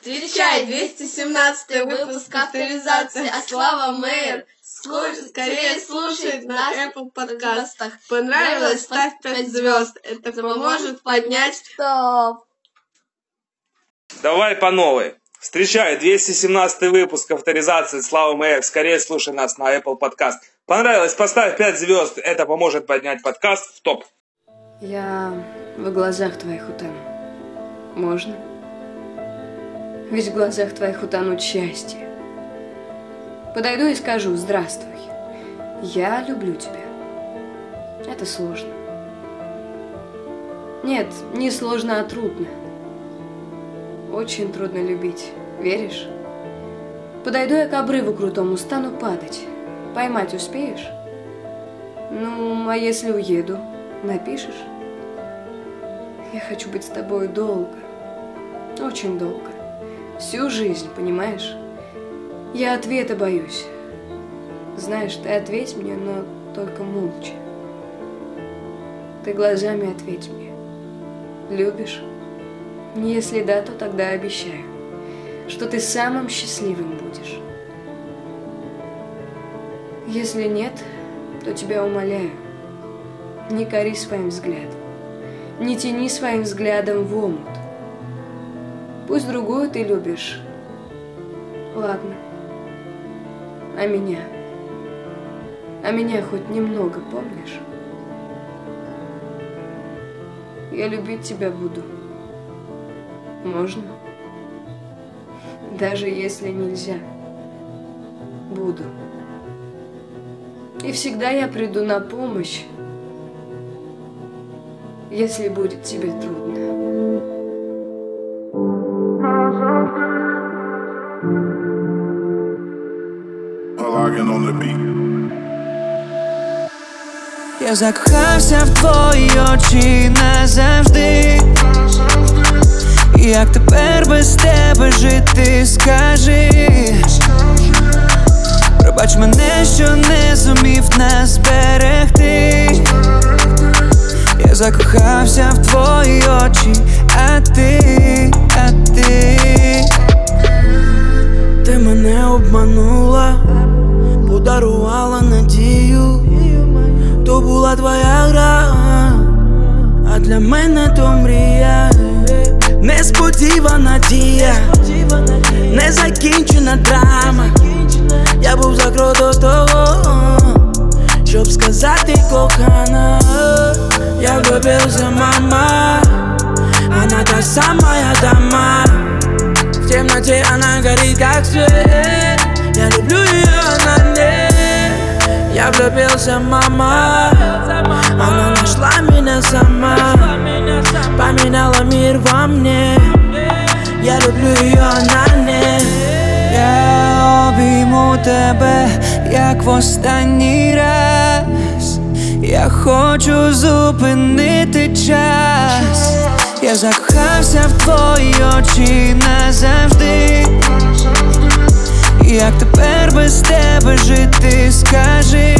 Встречай 217 выпуск авторизации от Слава Мэйр. Слушай, скорее слушай на Apple подкастах. Понравилось? Ставь 5 звезд. Это поможет поднять... Стоп. Давай по новой. Встречай 217 выпуск авторизации Слава Мэйр. Скорее слушай нас на Apple Podcast. Понравилось? Поставь 5 звезд. Это поможет поднять подкаст в топ. Я в глазах твоих утону. Можно? Ведь в глазах твоих утонуть счастье. Подойду и скажу «Здравствуй, я люблю тебя». Это сложно. Нет, не сложно, а трудно. Очень трудно любить, веришь? Подойду я к обрыву крутому, стану падать. Поймать успеешь? Ну, а если уеду, напишешь? Я хочу быть с тобой долго, очень долго. Всю жизнь, понимаешь? Я ответа боюсь. Знаешь, ты ответь мне, но только молча. Ты глазами ответь мне. Любишь? Если да, то тогда обещаю, что ты самым счастливым будешь. Если нет, то тебя умоляю, не кори своим взглядом, не тяни своим взглядом в омут. Пусть другую ты любишь. Ладно. А меня? А меня хоть немного помнишь? Я любить тебя буду. Можно? Даже если нельзя. Буду. И всегда я приду на помощь, если будет тебе трудно. Я закохався в твої очі назавжди. Як тепер без тебе жити, скажи. Пробач мене, що не зумів нас зберегти Я закохався в твої очі, а ти, а ти. Ти мене обманула, подарувала надію, була твоя гра, а для мене то мрія, несподівана дія, незакінчена драма. Я був за крок до того, щоб сказати кохана, я влюбився, мама, она та самая дама. В темноте она горит как свет Я люблю ее, Я влюбился, мама. Она нашла меня сама. Поменяла мир во мне. Я люблю ее, она нет Я обійму тебе, як в останній раз. Я хочу зупинити час. Я закохався в твої очі назавжди Як тепер без тебе жити, скажи.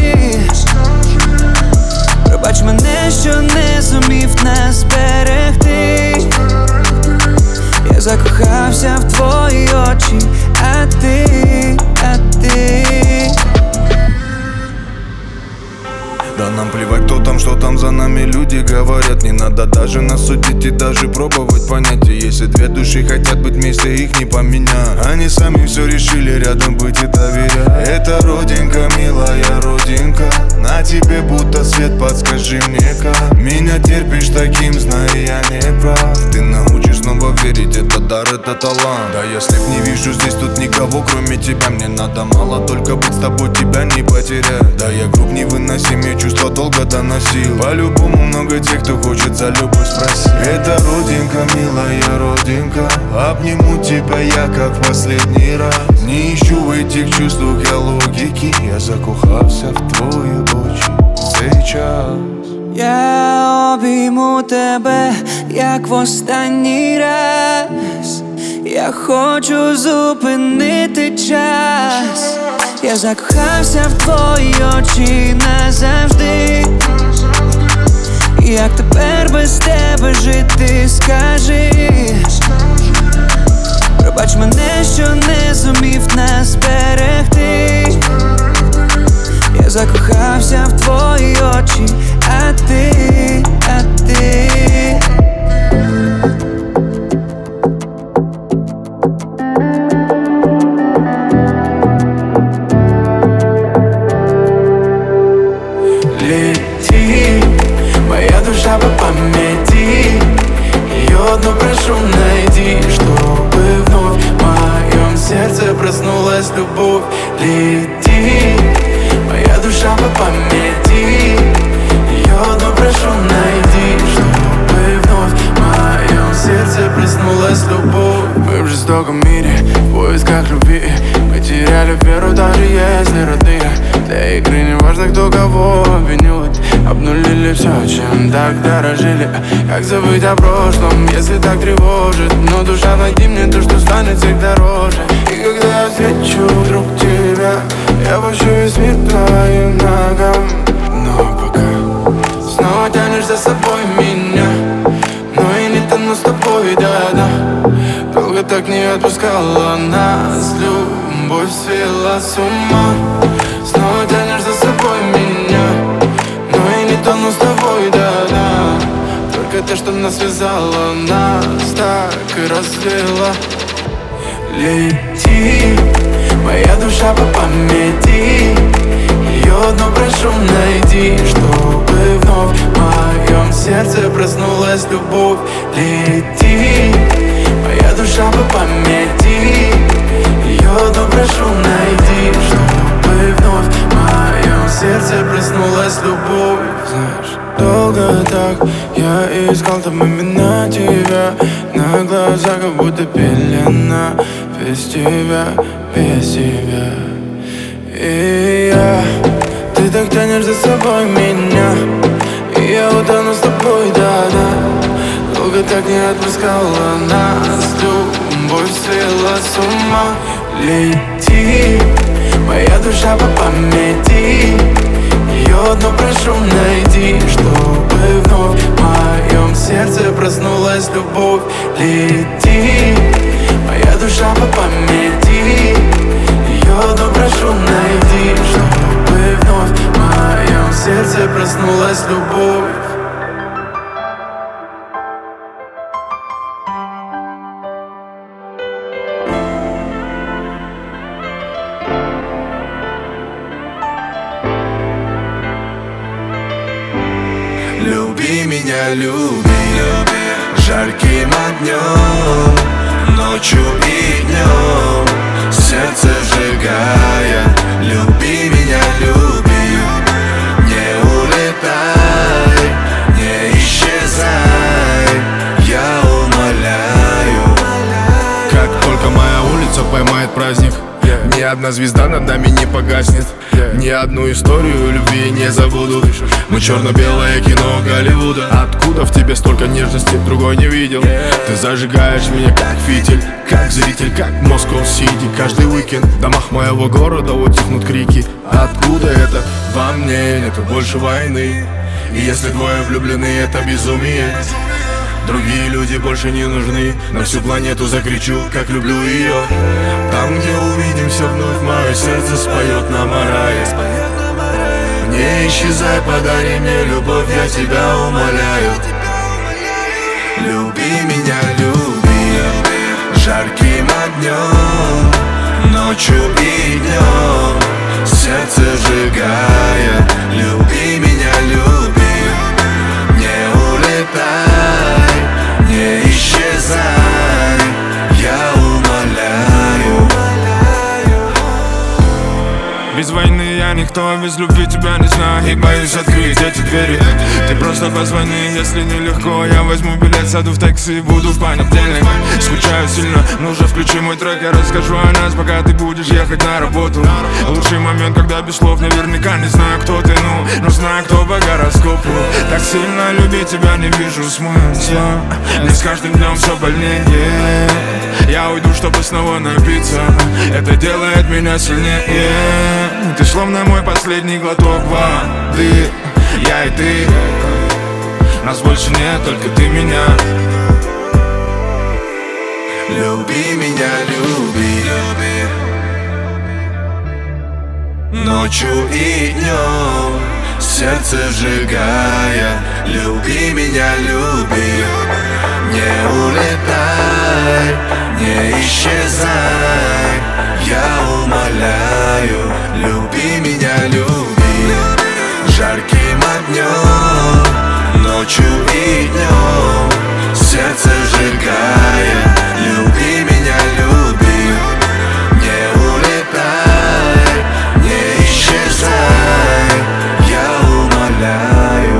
Пробач мене, що не зумів нас зберегти Я закохався в твої очі, а ти, а ти Да нам плевать, кто там, что там за нами. Люди говорят Не надо даже нас судить и даже пробовать понять. И Если две души хотят быть вместе, их не поменять. Они сами все решили рядом быть и доверять. Это родинка, милая родинка. На тебе будто свет, подскажи мне как. Меня терпишь таким, зная я не прав. Ты научишь снова верить, это дар, это талант. Да если б не вижу здесь тут никого, кроме тебя. Мне надо мало, только быть с тобой, тебя не потерять. Да я груб невыносимее чувства долго доносил По-любому много тех, кто хочет за любовь спросить Это родинка, милая родинка Обниму тебя я, как в последний раз Не ищу в этих чувствах я логики Я закохався в твої очі сейчас Я обійму тебе, як в останній раз. Я хочу зупинити час. Я закохався в твої очі назавжди. Як тепер без тебе жити, скажи Пробач мене, що не зумів нас зберегти. Я закохався в твої очі, а ти, а ти. Прошу найди Чтобы вновь в моем сердце проснулась любовь. Лети, моя душа по памяти. Ее одну прошу найди Чтобы вновь в моем сердце проснулась любовь. Мы в жестоком мире, в поисках любви. Мы теряли веру, даже если родные. Для игры не важно, кто кого обвинит Обнулили все, чем так дорожили Как забыть о прошлом, если так тревожит? Но душа, найди мне то, что станет всех дороже И когда я встречу вдруг тебя Я пущу весь мир твоим ногам. Но пока снова тянешь за собой меня. Но и не тону с тобой, да-да. Долго так не отпускала нас. Любовь свела с ума. Снова тянешь за собой меня Только то, что нас связало Нас так и развела. Лети, моя душа по памяти. Ее одну прошу найди Чтобы вновь в моем сердце проснулась любовь. Лети, моя душа по памяти. Ее одну прошу найди Чтобы вновь в моем сердце проснулась любовь. Знаешь, долго так. Я искал там именно тебя. На глазах как будто пелена. Без тебя, без тебя. И я, ты так тянешь за собой меня. И я утону с тобой, да-да. Долго так не отпускала нас. Любовь свела с ума. Лети, моя душа по памяти Ее одну прошу найди Чтобы вновь в моем сердце проснулась любовь. Лети, моя душа по памяти. Ее одну прошу найди Чтобы вновь в моем сердце проснулась любовь меня, люби Жарким огнем Ночью и днем Сердце сжигая одна звезда над нами не погаснет. Ни одну историю любви не забуду Мы черно-белое кино Голливуда. Откуда в тебе столько нежности, другой не видел? Ты зажигаешь меня как фитиль Как зритель, как Москва Сити Каждый уикенд в домах моего города утихнут крики. Откуда это? Во мне нету больше войны. И если двое влюблены, это безумие. Другие люди больше не нужны. На всю планету закричу, как люблю ее Там, где увидимся вновь Мое сердце споет нам о Не исчезай, подари мне любовь Я тебя умоляю. Люби меня, люби Жарким огнем Ночью и днем Сердце сжигая Люби меня, люби Не улетай Не исчезай Без войны я никто, без любви тебя не знаю. И боюсь открыть эти двери. Ты просто позвони, если нелегко. Я возьму билет, сяду в такси буду в понедельник. Скучаю сильно, ну же включи мой трек. Я расскажу о нас, пока ты будешь ехать на работу. Лучший момент, когда без слов наверняка не знаю, кто ты, ну Но знаю, кто по гороскопу. Так сильно любить тебя не вижу смысла. Мне с каждым днем все больнее. Я уйду, чтобы снова напиться. Это делает меня сильнее. Ты словно мой последний глоток воды. Я и ты. Нас больше нет, только ты меня. Люби меня, люби. Ночью и днем Сердце сжигая. Люби меня, люби. Не улетай, не исчезай. Я умоляю Люби меня, люби. Жарким огнем Ночью и днем. Сердце сжигая Люби меня, люби. Не улетай, не исчезай. Я умоляю.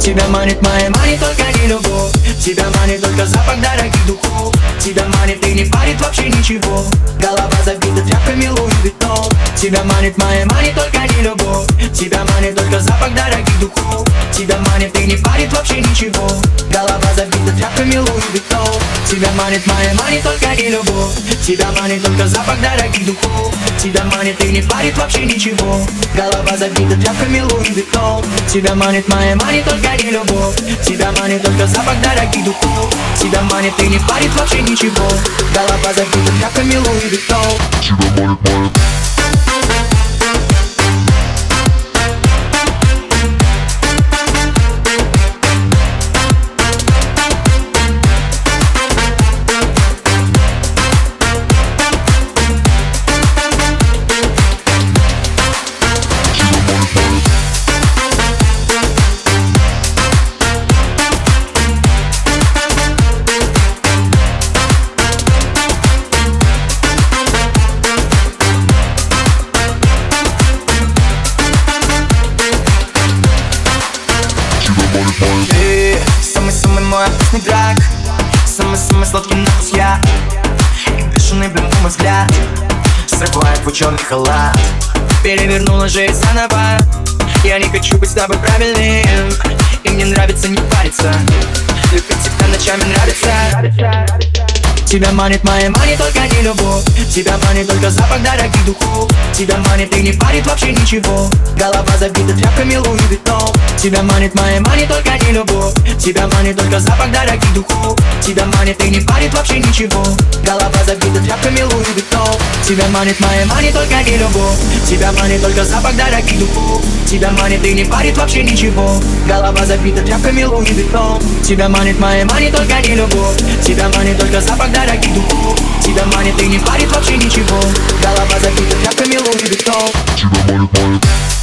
Тебя манит моя манит только любовь Тебя манит только запах дорогих духов Тебя манит и не парит вообще ничего Голова забита тряпками Louis Vuitton Тебя манит моя манит только не любовь Тебя манит только запах дорогих духов Тебя манит и не парит вообще ничего Голова забита тряпками Louis Vuitton Тебя манит моя манит только не любовь Тебя манит только запах дорогих духов Тебя манит и не парит вообще ничего Голова забита тряпками Луи Виттон Тебя манит моя манит только не любовь Тебя манит только запах дорогих духов. Тебя манит и не парит вообще ничего. Голова забита тряпками Тебя манит моя манит только не любовь. Тебя манит только запах дорогих духов Тебя манит и не парит вообще ничего. Голова забита тряпками Луи Виттон Тебя манит моя манит только не любовь. Тебя манит только запах дорогих духов Тебя манит и не парит вообще ничего. Голова забита тряпками Луи Виттон Тебя манит моя манит только не любовь. Тебя манит только запах дорогих духов. Тебя манит и не парит вообще ничего. Голова забита тряпками Луи Виттон Тебя манит моя манит только не любовь. Тебя манит только запах дорогих духов. Тебя манит и не парит вообще ничего. Голова забита тряпками Луи Виттон этом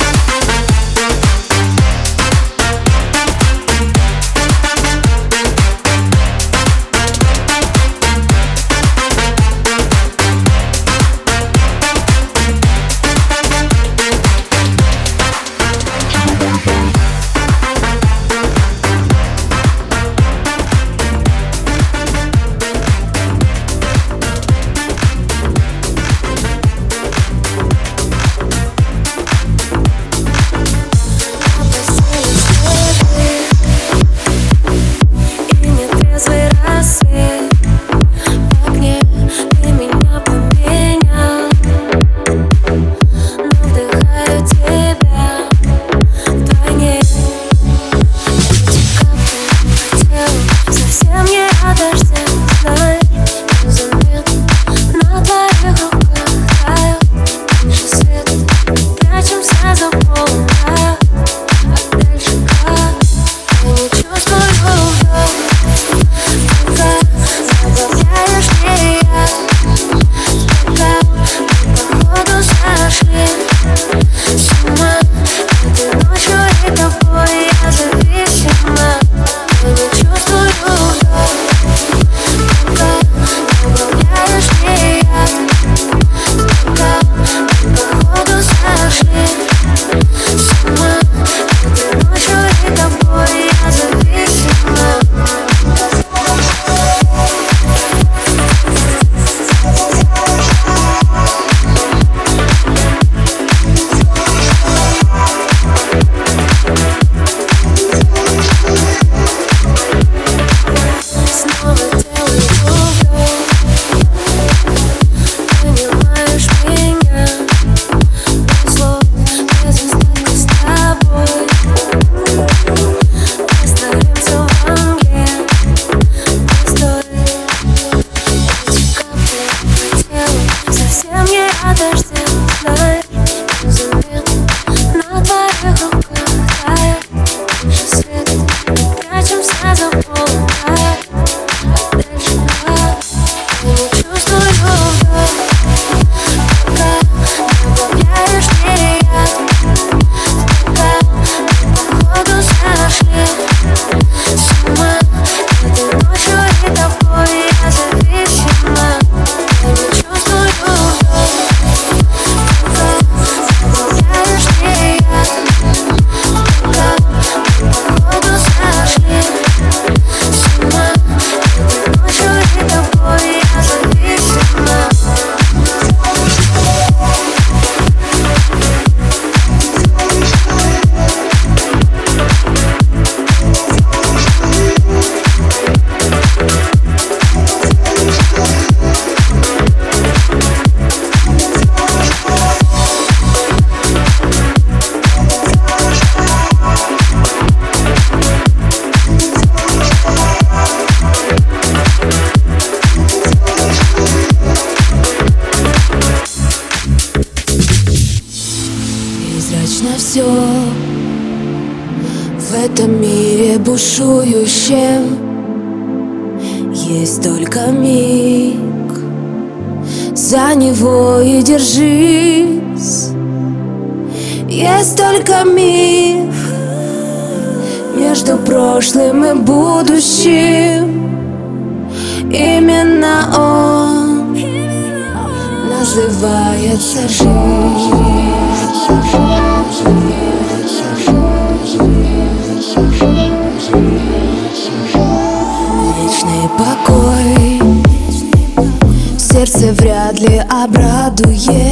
Сердце вряд ли обрадует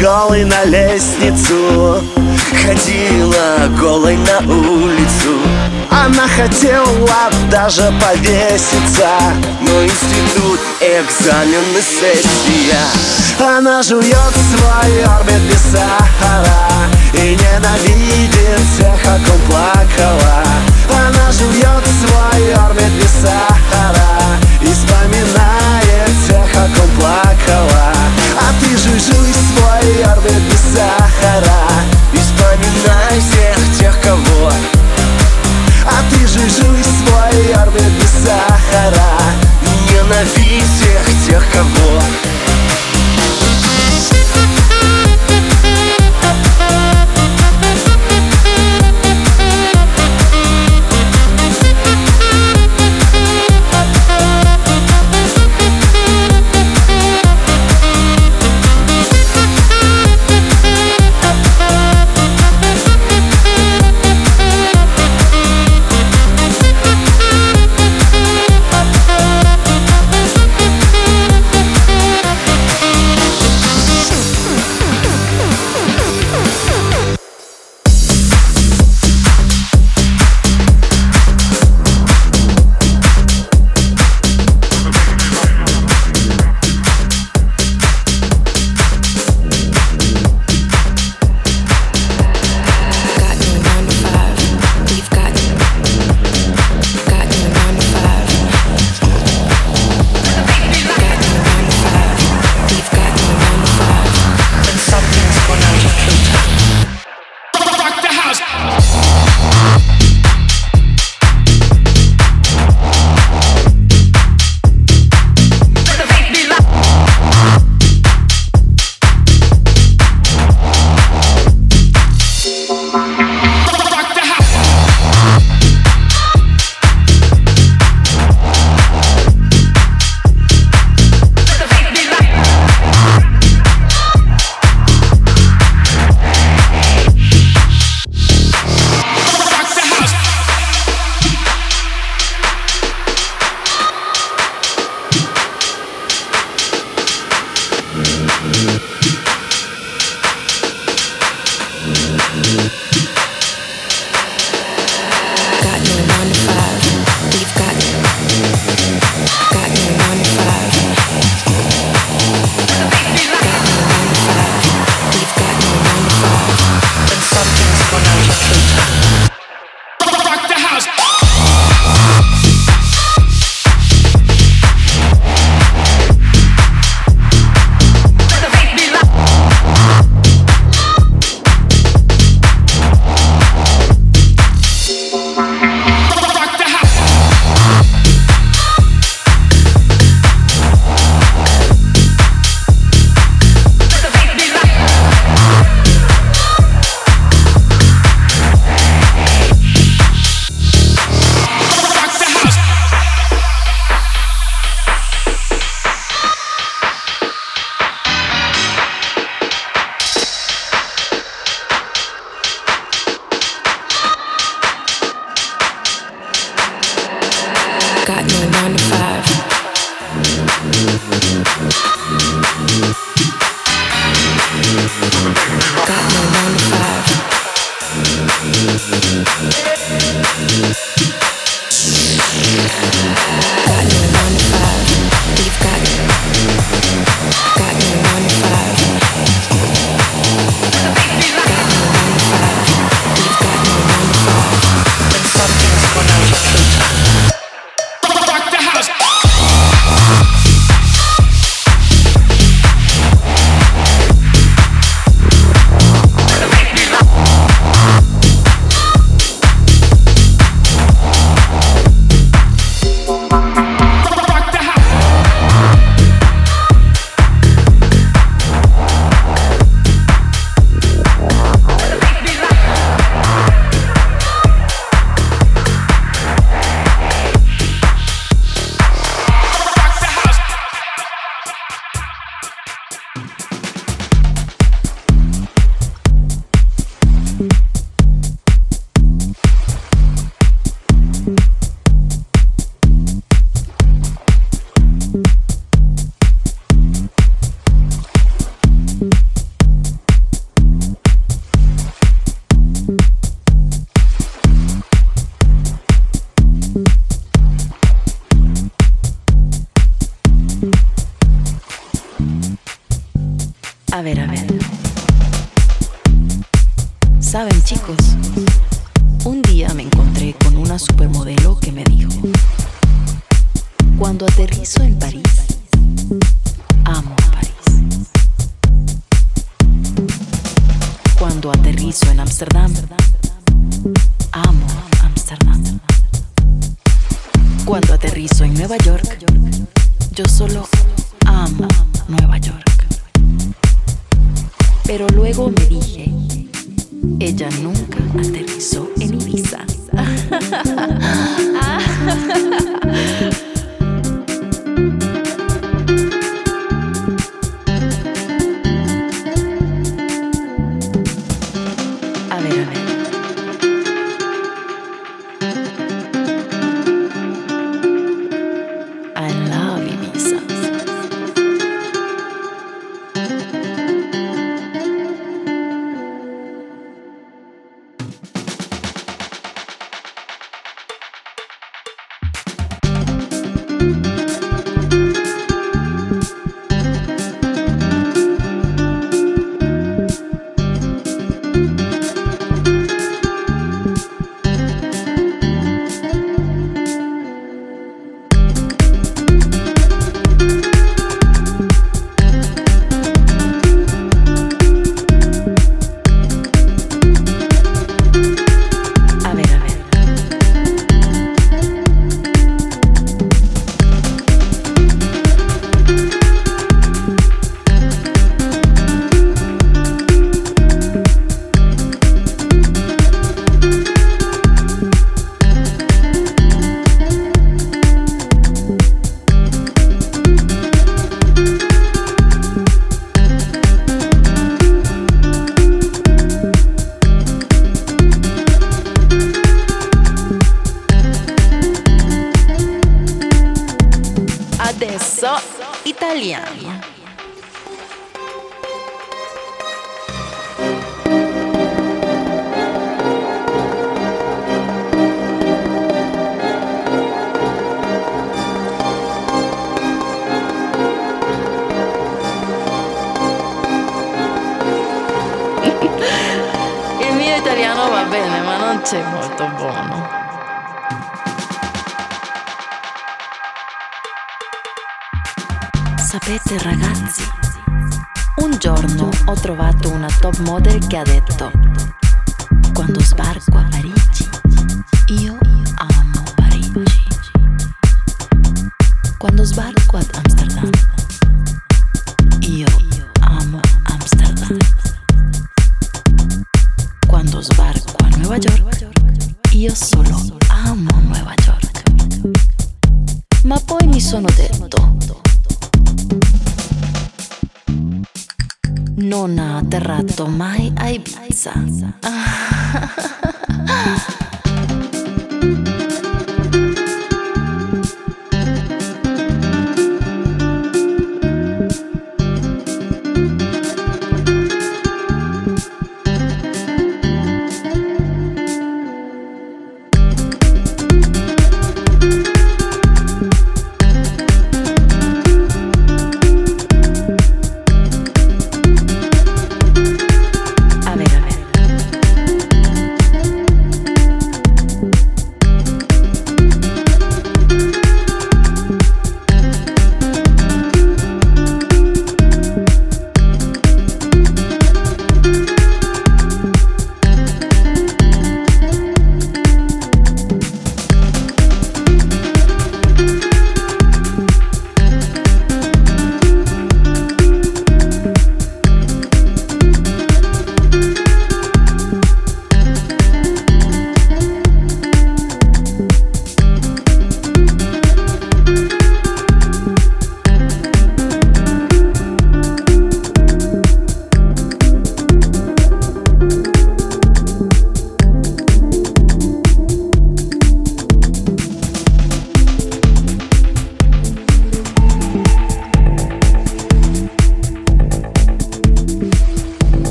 голой на лестницу Ходила голой на улицу. Она хотела даже повеситься Но институт, экзамен и сессия. Она жует свой орбит без сахара И ненавидит всех, о ком плакала.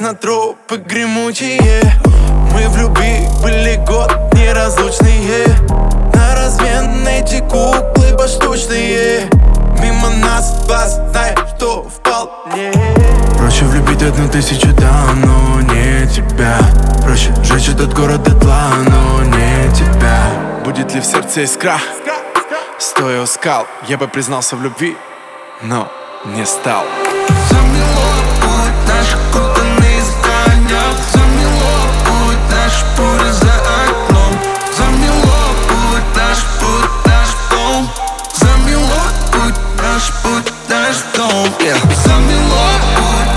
На тропы гремучие. Мы в любви были год неразлучные. На размен эти куклы поштучные Мимо нас глаз знает, что вполне. Проще влюбить одну тысячу, да, но не тебя. Проще сжечь этот город дотла, но не тебя. Будет ли в сердце искра? Стоя у скал, я бы признался в любви, но не стал. Замело yeah. Замело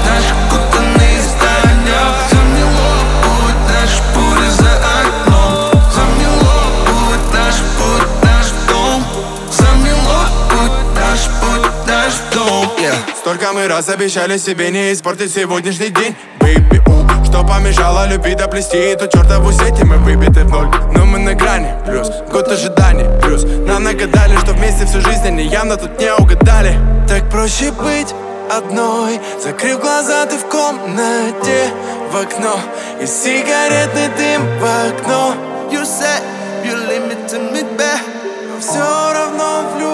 наш кутанный здания Замело путь наш путь за окном. Замело путь наш путь наш дом. Замело путь наш путь наш дом. Столько мы раз обещали себе не испортить сегодняшний день. Baby, у, что помешало любви доплести эту чертову сеть и мы выбиты в ноль. Но мы на грани, плюс год ожиданий, плюс Нам нагадали, что вместе всю жизнь они явно тут не угадали. Так проще быть одной Закрыв глаза, ты в комнате в окно И сигаретный дым в окно. You said you limited me back Но все равно влюблю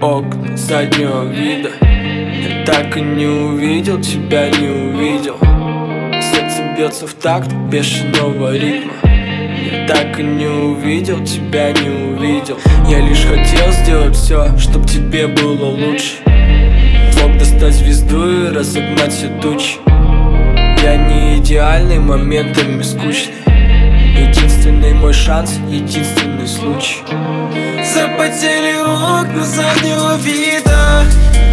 окна заднего вида. Я так и не увидел, тебя не увидел. Сердце бьется в такт бешеного ритма. Я так и не увидел, тебя не увидел. Я лишь хотел сделать все, чтоб тебе было лучше. Смог достать звезду и разогнать все тучи Я не идеальный, моментами скучный. Единственный мой шанс, единственный случай Запотели окна заднего вида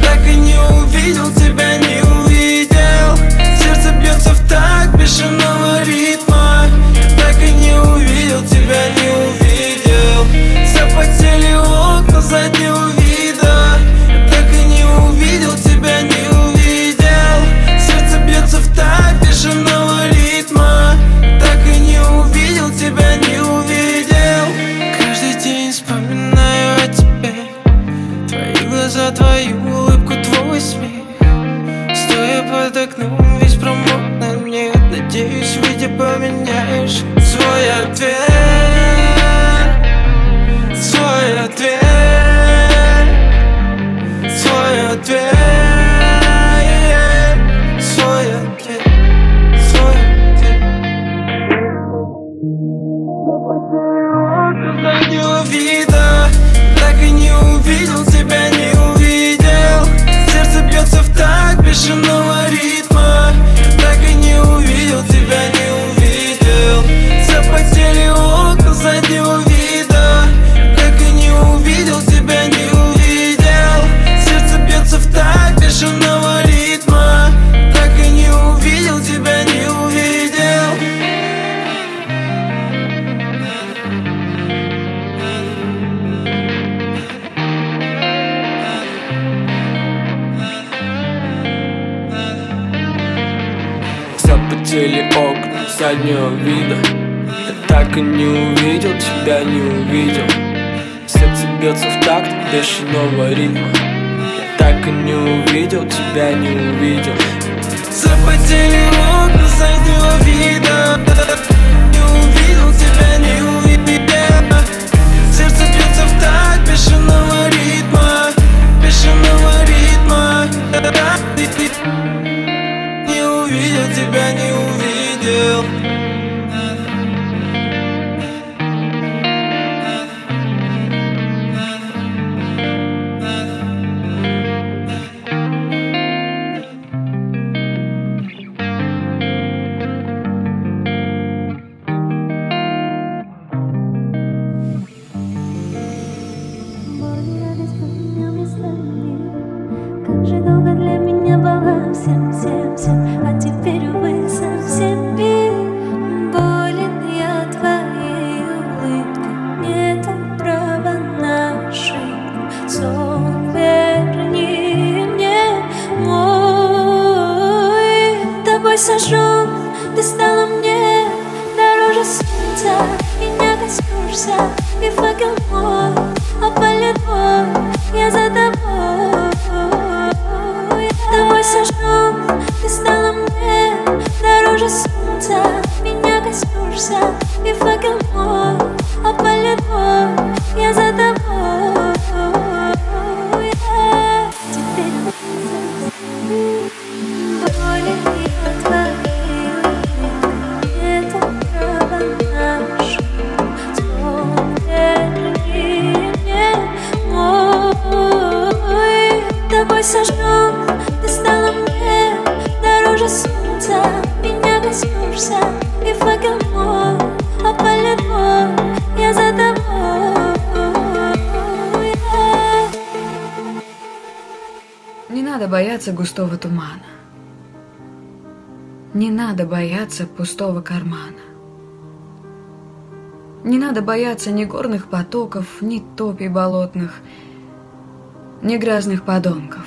Так и не увидел, тебя не увидел. Сердце бьется в такт бешеного Как же долго для меня была всем, всем, всем. А теперь, увы, совсем болен я твоей улыбкой. Нет права на ошибку Сон верни мне мой. Тобой сожжен, ты стала мне дороже солнца И не коснешься, и факел мой а опалит мой Я задам бояться пустого кармана. Не надо бояться ни горных потоков, ни топий болотных, ни грязных подонков.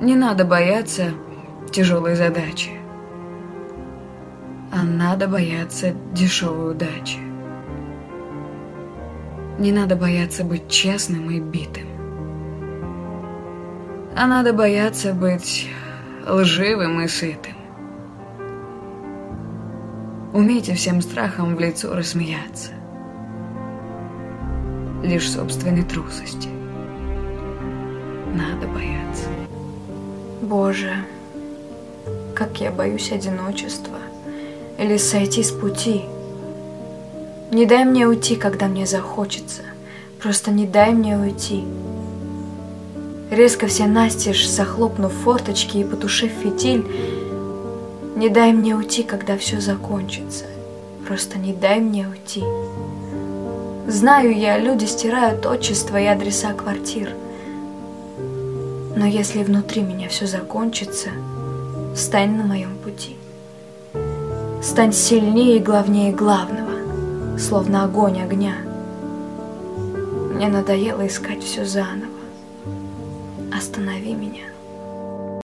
Не надо бояться тяжелой задачи, а надо бояться дешевой удачи. Не надо бояться быть честным и битым. А надо бояться быть лживым и сытым. Умейте всем страхом в лицо рассмеяться. Лишь собственной трусости. Надо бояться. Боже, как я боюсь одиночества или сойти с пути. Не дай мне уйти, когда мне захочется. Просто не дай мне уйти. Резко все настежь, захлопнув форточки и потушив фитиль, не дай мне уйти, когда все закончится. Просто не дай мне уйти. Знаю я, люди стирают отчество и адреса квартир. Но если внутри меня все закончится, стань на моем пути. Стань сильнее и главнее главного, словно огонь огня. Мне надоело искать все заново. Останови меня.